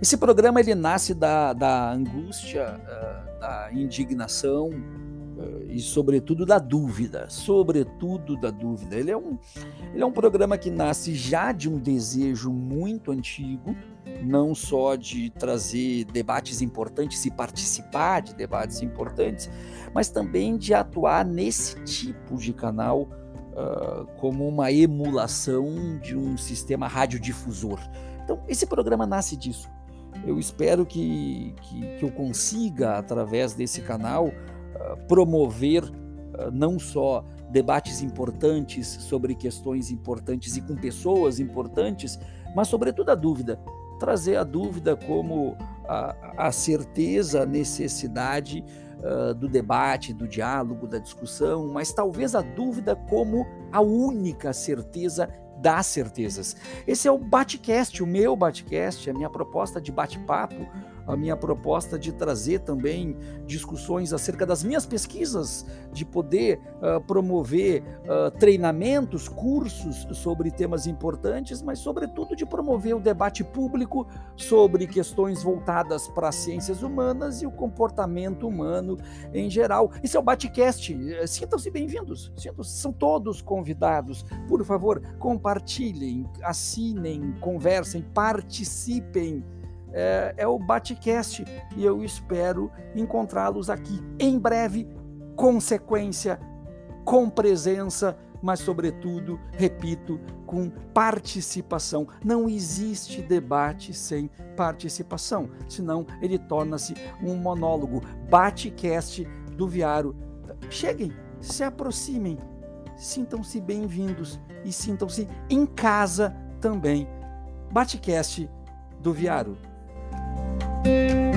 Esse programa ele nasce da, da angústia, uh, da indignação uh, e, sobretudo, da dúvida. Sobretudo da dúvida. Ele é, um, ele é um programa que nasce já de um desejo muito antigo, não só de trazer debates importantes e participar de debates importantes, mas também de atuar nesse tipo de canal uh, como uma emulação de um sistema radiodifusor. Então, esse programa nasce disso. Eu espero que, que, que eu consiga, através desse canal, uh, promover uh, não só debates importantes sobre questões importantes e com pessoas importantes, mas, sobretudo, a dúvida. Trazer a dúvida como a, a certeza, a necessidade uh, do debate, do diálogo, da discussão, mas talvez a dúvida como a única certeza das certezas. Esse é o Batcast, o meu Batcast, a minha proposta de bate-papo a minha proposta de trazer também discussões acerca das minhas pesquisas, de poder uh, promover uh, treinamentos, cursos sobre temas importantes, mas, sobretudo, de promover o debate público sobre questões voltadas para as ciências humanas e o comportamento humano em geral. Esse é o Batcast. Sintam-se bem-vindos, são todos convidados. Por favor, compartilhem, assinem, conversem, participem é, é o Batcast e eu espero encontrá-los aqui em breve, com sequência, com presença, mas, sobretudo, repito, com participação. Não existe debate sem participação, senão ele torna-se um monólogo. Batcast do Viaro. Cheguem, se aproximem, sintam-se bem-vindos e sintam-se em casa também. Batcast do Viaro. Thank you.